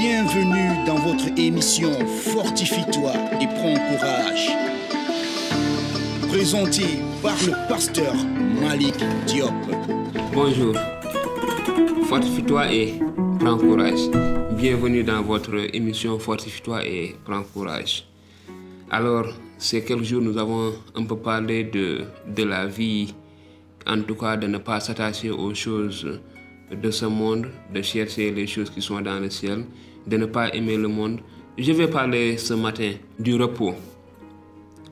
Bienvenue dans votre émission Fortifie-toi et prends courage. Présenté par le pasteur Malik Diop. Bonjour. Fortifie-toi et prends courage. Bienvenue dans votre émission Fortifie-toi et prends courage. Alors, ces quelques jours, nous avons un peu parlé de, de la vie, en tout cas de ne pas s'attacher aux choses de ce monde, de chercher les choses qui sont dans le ciel, de ne pas aimer le monde. Je vais parler ce matin du repos.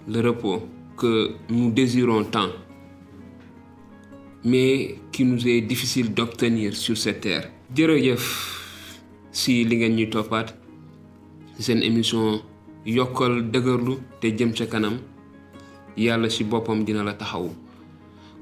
Le repos que nous désirons tant, mais qui nous est difficile d'obtenir sur cette terre. jërëjëf si li ngeen ñuy toppaat seen émission yokkal dëgërlu te jëm ca kanam yàlla ci boppam dina la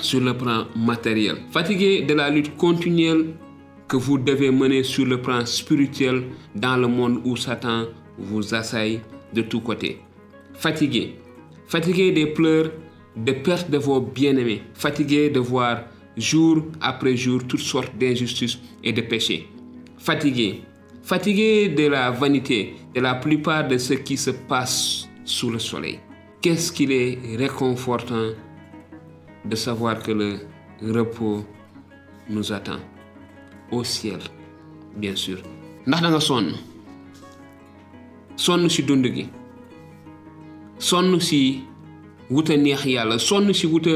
sur le plan matériel. Fatigué de la lutte continuelle que vous devez mener sur le plan spirituel dans le monde où Satan vous assaille de tous côtés. Fatigué. Fatigué des pleurs, de perte de vos bien-aimés. Fatigué de voir jour après jour toutes sortes d'injustices et de péchés. Fatigué. Fatigué de la vanité de la plupart de ce qui se passe sous le soleil. Qu'est-ce qu'il est réconfortant de savoir que le repos nous attend au ciel, bien sûr. ndax da nga sonn? Sonn ci dund gi. Sonn ci wuta neex yàlla. Sonn ci wuta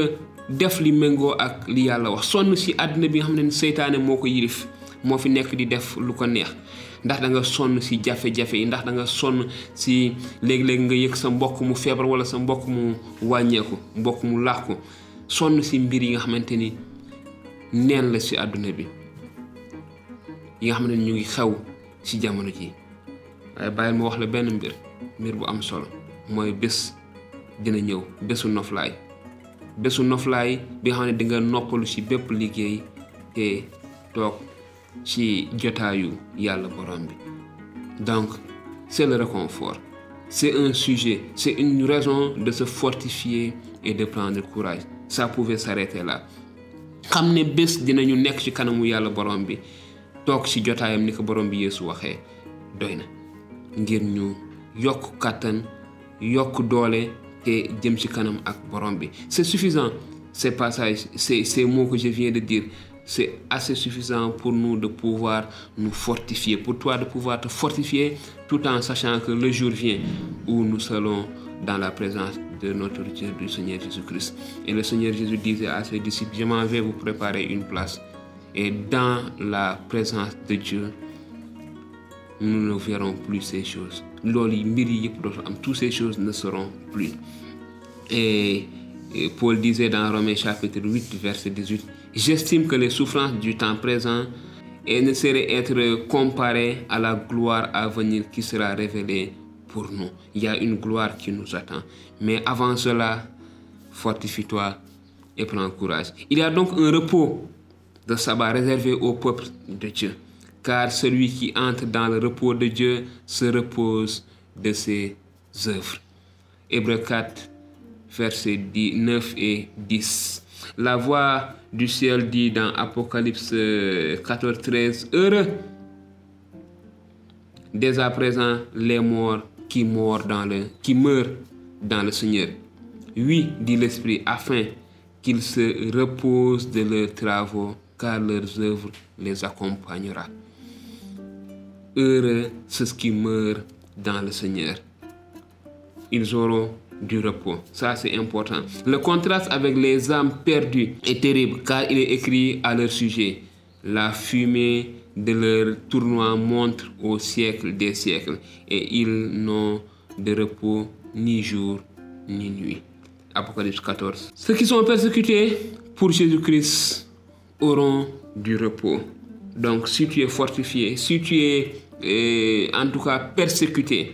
def li méngoo ak li yàlla wax. Sonn ci àddina bi nga xam ne seytaane moo ko yilif moo fi nekk di def lu ko neex. Ndax da nga sonn ci jafe-jafe yi. Ndax da nga sonn ci léeg-léeg nga yëg sa mbokk mu feebar walla sa mbokk sonn ci mbir yi nga xamante ni neen la ci àdduna bi yi nga xamante mbir mbir bu am solo mooy bés dina ñëw bésu noflaay. Bésu noflaay bi nga xam ne di ci bépp liggéey te toog ci jotaayu donc c'est le réconfort. C'est un sujet c'est une raison de se fortifier et de prendre courage ça pouvait s'arrêter là. Xam ne bés dinañu nekk ci kanamu yàlla borom bi toog ci jotaayam ni ko borom bi Yeesu waxee doy na. Ngir ñu yokk kàttan yokk doole te jëm ci kanam ak borom bi. C'est suffisant. Ces passages ces ces mots que je viens de dire. C'est assez suffisant pour nous de pouvoir nous fortifier pour toi de pouvoir te fortifier tout en sachant que le jour vient où nous serons dans la présence de notre Dieu, du Seigneur Jésus-Christ. Et le Seigneur Jésus disait à ses disciples, je m'en vais vous préparer une place. Et dans la présence de Dieu, nous ne verrons plus ces choses. Toutes ces choses ne seront plus. Et, Paul disait dans Romains chapitre 8, verset 18, J'estime que les souffrances du temps présent ne sauraient être comparées à la gloire à venir qui sera révélée pour nous. Il y a une gloire qui nous attend. Mais avant cela, fortifie-toi et prends courage. Il y a donc un repos de sabbat réservé au peuple de Dieu. Car celui qui entre dans le repos de Dieu se repose de ses œuvres. Hébreux 4, versets 9 et 10. La voix du ciel dit dans Apocalypse 14, 13, Heureux dès à présent les morts qui meurent dans le, qui meurent dans le Seigneur. Oui, dit l'Esprit, afin qu'ils se reposent de leurs travaux, car leurs œuvres les accompagnera. Heureux ceux qui meurent dans le Seigneur. Ils auront du repos. Ça, c'est important. Le contraste avec les âmes perdues est terrible, car il est écrit à leur sujet. La fumée de leur tournoi montre au siècle des siècles, et ils n'ont de repos ni jour ni nuit. Apocalypse 14. Ceux qui sont persécutés pour Jésus-Christ auront du repos. Donc si tu es fortifié, si tu es euh, en tout cas persécuté,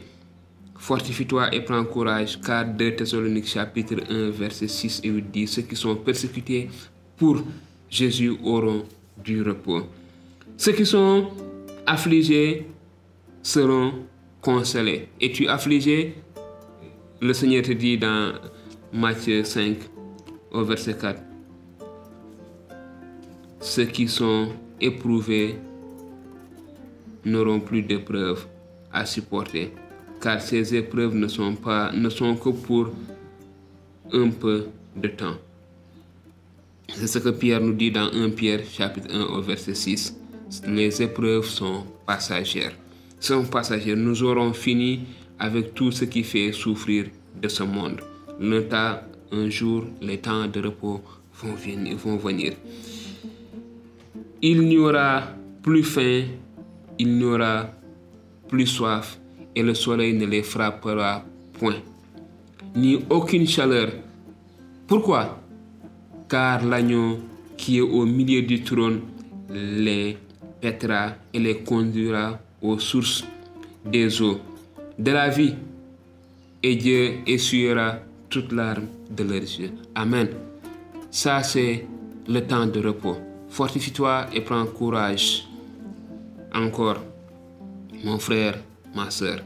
Fortifie-toi et prends courage, car 2 Thessaloniques chapitre 1, verset 6 et 8 dit, ceux qui sont persécutés pour Jésus auront du repos. Ceux qui sont affligés seront consolés. Es-tu affligé? Le Seigneur te dit dans Matthieu 5 au verset 4, ceux qui sont éprouvés n'auront plus d'épreuves à supporter, car ces épreuves ne sont, pas, ne sont que pour un peu de temps. C'est ce que Pierre nous dit dans 1 Pierre chapitre 1 au verset 6. Les épreuves sont passagères. Sont passagères. Nous aurons fini avec tout ce qui fait souffrir de ce monde. Le temps, un jour, les temps de repos vont venir. Vont venir. Il n'y aura plus faim, il n'y aura plus soif, et le soleil ne les frappera point, ni aucune chaleur. Pourquoi? Car l'agneau qui est au milieu du trône les pètera et les conduira aux sources des eaux de la vie, et Dieu essuiera toute larme de leurs yeux. Amen. Ça, c'est le temps de repos. Fortifie-toi et prends courage. Encore, mon frère, ma soeur,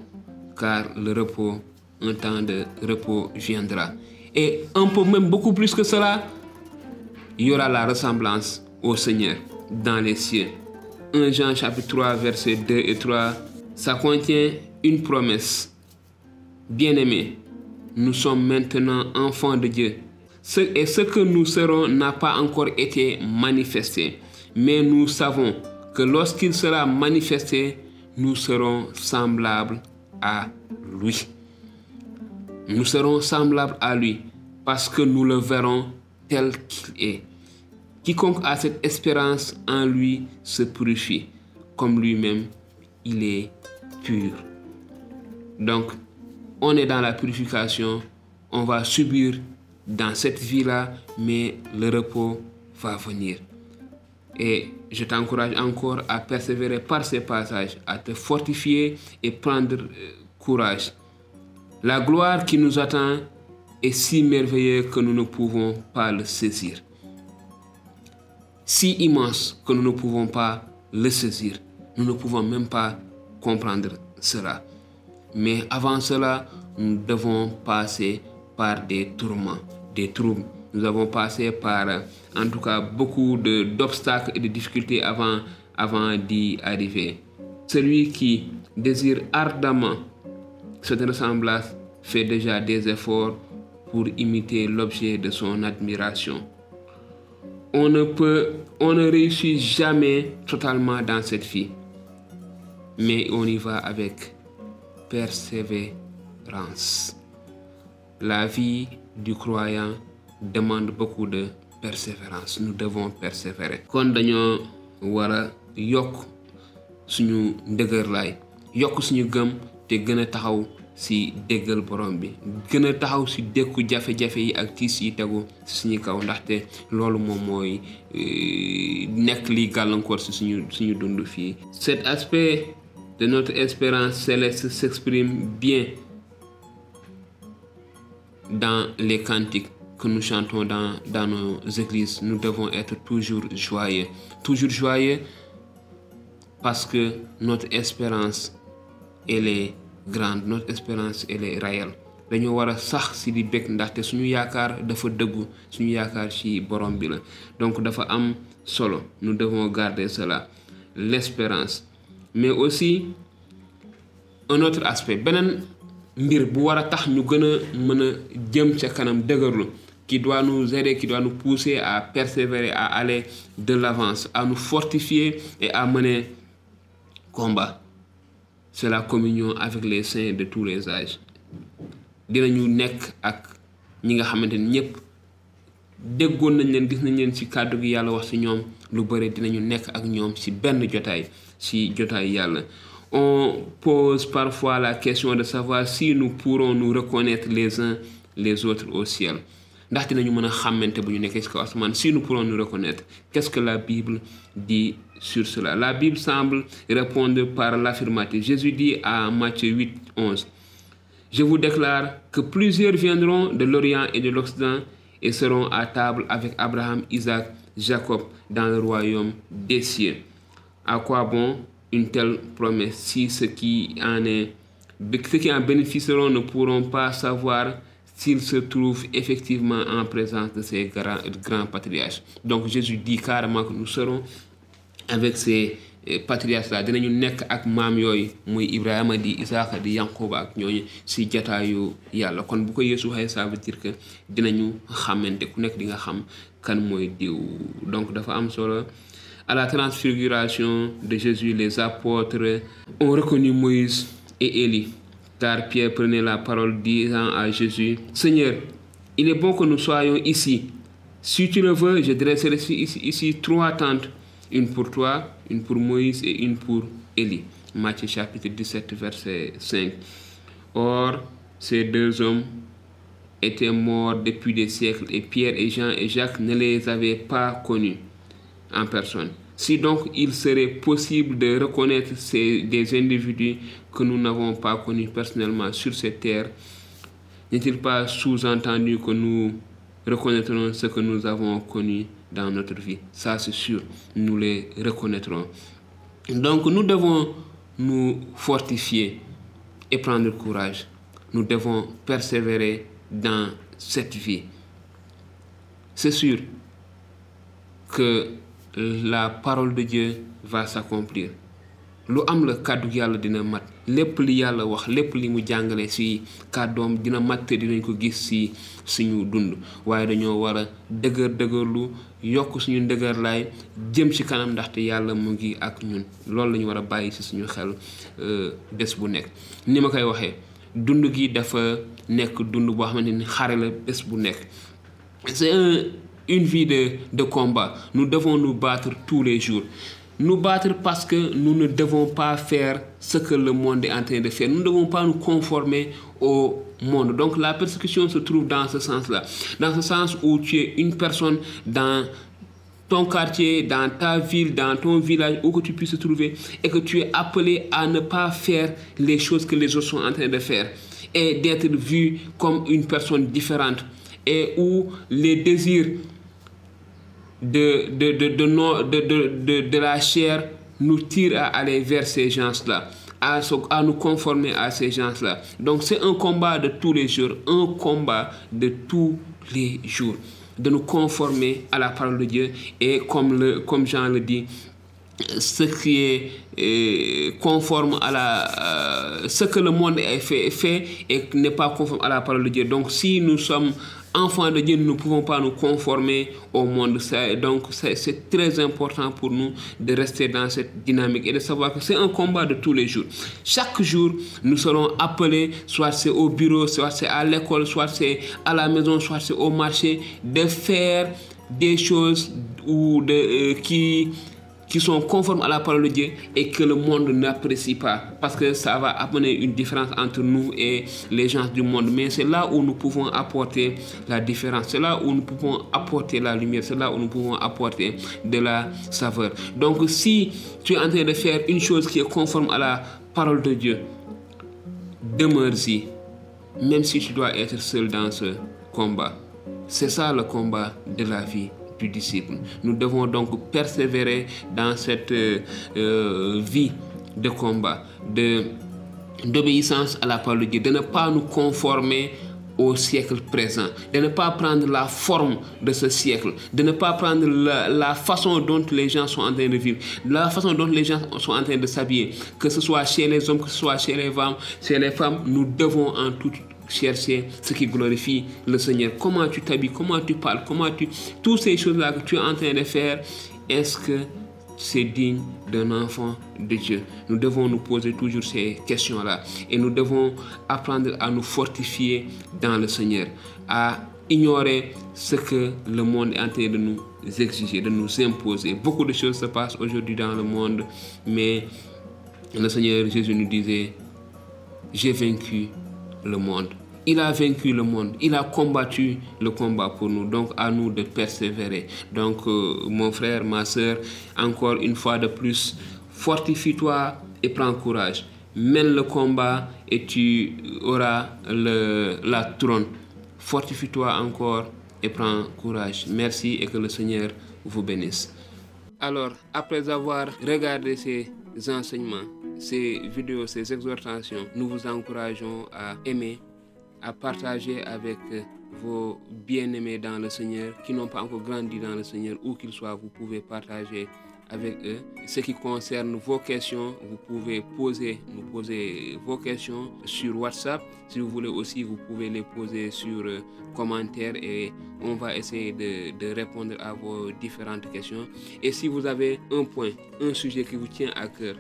car le repos, un temps de repos viendra. Et un peu même beaucoup plus que cela, il y aura la ressemblance au Seigneur dans les cieux. 1 Jean chapitre 3 versets 2 et 3, ça contient une promesse. Bien-aimés, nous sommes maintenant enfants de Dieu. Et ce que nous serons n'a pas encore été manifesté. Mais nous savons que lorsqu'il sera manifesté, nous serons semblables à lui. Nous serons semblables à lui parce que nous le verrons tel qu'il est. Quiconque a cette espérance en lui se purifie, comme lui-même il est pur. Donc, on est dans la purification, on va subir dans cette vie-là, mais le repos va venir. Et je t'encourage encore à persévérer par ces passages, à te fortifier et prendre courage. La gloire qui nous attend est si merveilleuse que nous ne pouvons pas le saisir. Si immense que nous ne pouvons pas le saisir. Nous ne pouvons même pas comprendre cela. Mais avant cela, nous devons passer par des tourments, des troubles. Nous avons passé par, en tout cas, beaucoup d'obstacles et de difficultés avant, d'y arriver. Celui qui désire ardemment cette ressemblance fait déjà des efforts pour imiter l'objet de son admiration. On ne peut, on ne réussit jamais totalement dans cette vie, mais on y va avec persévérance. La vie du croyant demande beaucoup de persévérance. Nous devons persévérer. kon si déggal borom bi gën a taxaw si dékku jafe-jafe yi ak tiis yi tegu si suñu kaw ndaxte loolu moom mooy nekk li gàllankoor si suñu suñu dund fii. Cet aspect de notre espérance céleste s'exprime bien dans les cantiques que nous chantons dans, dans nos églises. Nous devons être toujours joyeux. Toujours joyeux parce que notre espérance, elle est grande. Notre espérance, elle est réelle. dañoo war a sax si di bég ndaxte suñu yaakaar dafa dëggu suñu yaakaar ci borom bi la donc dafa am solo nous devons garder cela l'espérance mais aussi un autre aspect beneen mbir bu war a tax ñu gën a mën a jëm ca kanam dëgërlu qui doit nous aider qui doit nous pousser à persévérer à aller de l'avance à nous fortifier et à mener combat c'est la communion avec les saints de tous les âges. Dinañu nekk ak ñi nga xamante ni ñëpp déggoon nañ leen gis nañ leen ci kàddu gi yàlla wax ci ñoom lu bëri dinañu nekk ak ñoom ci benn jotaay ci jotaay yàlla. On pose parfois la question de savoir si nous pourrons nous reconnaître les uns les autres au ciel ndax dinañu mën a xàmmante bu ñu nekkee ci kaw si nous pourrons nous reconnaître. Qu'est-ce que la Bible dit sur cela? La Bible semble répondre par l'affirmative. Jésus dit à Matthieu 8 11 Je vous déclare que plusieurs viendront de l'Orient et de l'Occident et seront à table avec Abraham, Isaac, Jacob dans le royaume des cieux. À quoi bon une telle promesse si ceux qui en, est, ceux qui en bénéficieront ne pourront pas savoir s'ils se trouvent effectivement en présence de ces grands, grands patriarches. Donc Jésus dit carrément que nous serons avec ces patriarches là dinañu nekk ak maam yooyu muy Ibrahima di Isaaka di Yankoba ak ñooñu si jataayu yàlla. Kon bu ko Yeesu waxee ça veut dire que dinañu xamante ku nekk di nga xam kan mooy diw. Donc dafa am solo. À la transfiguration de Jésus les apôtres ont reconnu Moïse et Élie Pierre prenait la parole disant à Jésus Seigneur il est bon que nous soyons ici si tu le veux je dresserai ici, ici trois tentes une pour toi, une pour Moïse et une pour Élie. Matthieu chapitre 17, verset 5. Or, ces deux hommes étaient morts depuis des siècles et Pierre et Jean et Jacques ne les avaient pas connus en personne. Si donc il serait possible de reconnaître des individus que nous n'avons pas connus personnellement sur cette terre, n'est-il pas sous-entendu que nous reconnaîtrons ce que nous avons connu dans notre vie? Ça, c'est sûr, nous les reconnaîtrons. Donc, nous devons nous fortifier et prendre courage. Nous devons persévérer dans cette vie. C'est sûr que la parole de Dieu va s'accomplir. lu am la kàddu yàlla dina mat. Lépp li yàlla wax lépp li mu si kàddoom dina mat te dinañ ko gis si suñu dund. Waaye dañoo war a dëgër dëgërlu yokk suñu ndëgër laay jëm ci kanam ndaxte yàlla mu ngi ak ñun. Loolu la ñu war a si suñu xel bés bu nekk. Ni ma koy waxee dund gi dafa nekk dund xare la bu c'est un une vie de de combat nous devons nous battre tous les jours nous battre parce que nous ne devons pas faire ce que le monde est en train de faire. Nous ne devons pas nous conformer au monde. Donc la persécution se trouve dans ce sens-là. Dans ce sens où tu es une personne dans ton quartier, dans ta ville, dans ton village, où que tu puisses te trouver, et que tu es appelé à ne pas faire les choses que les autres sont en train de faire, et d'être vu comme une personne différente, et où les désirs de, de, de, de, la chair nous tire à aller vers ces gens-là, à, à nous conformer à ces gens-là. Donc c'est un combat de tous les jours, un combat de tous les jours, de nous conformer à la parole de Dieu et comme, le, comme Jean le dit, ce qui est euh, conforme à la euh, ce que le monde est fait, fait et n'est pas conforme à la parole de Dieu. Donc si nous sommes enfants de Dieu, nous ne pouvons pas nous conformer au monde. Donc c'est c'est très important pour nous de rester dans cette dynamique et de savoir que c'est un combat de tous les jours. Chaque jour, nous serons appelés, soit c'est au bureau, soit c'est à l'école, soit c'est à la maison, soit c'est au marché, de faire des choses ou de, euh, qui qui sont conformes à la parole de Dieu et que le monde n'apprécie pas. Parce que ça va amener une différence entre nous et les gens du monde. Mais c'est là où nous pouvons apporter la différence. C'est là où nous pouvons apporter la lumière. C'est là où nous pouvons apporter de la saveur. Donc si tu es en train de faire une chose qui est conforme à la parole de Dieu, demeure-y. Même si tu dois être seul dans ce combat. C'est ça le combat de la vie du. Nous devons donc persévérer dans cette euh, euh, vie de combat, de, d'obéissance à la parole de Dieu, de ne pas nous conformer au siècle présent, de ne pas prendre la forme de ce siècle, de ne pas prendre la, la façon dont les gens sont en train de vivre, la façon dont les gens sont en train de s'habiller, que ce soit chez les hommes, que ce soit chez les femmes, chez les femmes, nous devons en tout chercher ce qui glorifie le Seigneur. Comment tu t'habilles, comment tu parles, comment tu... Toutes ces choses-là que tu es en train de faire, est-ce que c'est digne d'un enfant de Dieu? Nous devons nous poser toujours ces questions-là et nous devons apprendre à nous fortifier dans le Seigneur, à ignorer ce que le monde est en train de nous exiger, de nous imposer. Beaucoup de choses se passent aujourd'hui dans le monde, mais le Seigneur Jésus nous disait, j'ai vaincu le monde. Il a vaincu le monde. Il a combattu le combat pour nous. Donc à nous de persévérer. Donc euh, mon frère, ma soeur, encore une fois de plus, fortifie-toi et prends courage. mène le combat et tu auras le, la trône. Fortifie-toi encore et prends courage. Merci et que le Seigneur vous bénisse. Alors, après avoir regardé ces enseignements, ces vidéos, ces exhortations, nous vous encourageons à aimer, à partager avec vos bien-aimés dans le Seigneur qui n'ont pas encore grandi dans le Seigneur, où qu'ils soient, vous pouvez partager avec eux. Ce qui concerne vos questions, vous pouvez poser, nous poser vos questions sur WhatsApp. Si vous voulez aussi, vous pouvez les poser sur euh, commentaires et on va essayer de, répondre à vos différentes questions. Et si vous avez un point, un sujet qui vous tient à cœur,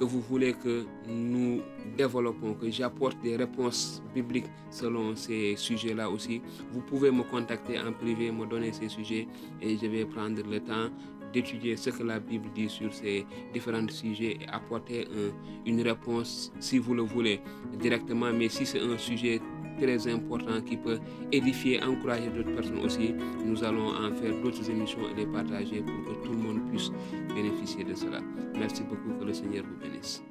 que vous voulez que nous développons, que j'apporte des réponses bibliques selon ces sujets-là aussi, vous pouvez me contacter en privé, me donner ces sujets et je vais prendre le temps d'étudier ce que la Bible dit sur ces différents sujets et apporter un, une réponse si vous le voulez directement. Mais si c'est un sujet très important qui peut édifier, encourager d'autres personnes aussi, nous allons en faire d'autres émissions et les partager pour que tout le monde puisse bénéficier de cela. Merci beaucoup, que le Seigneur vous bénisse.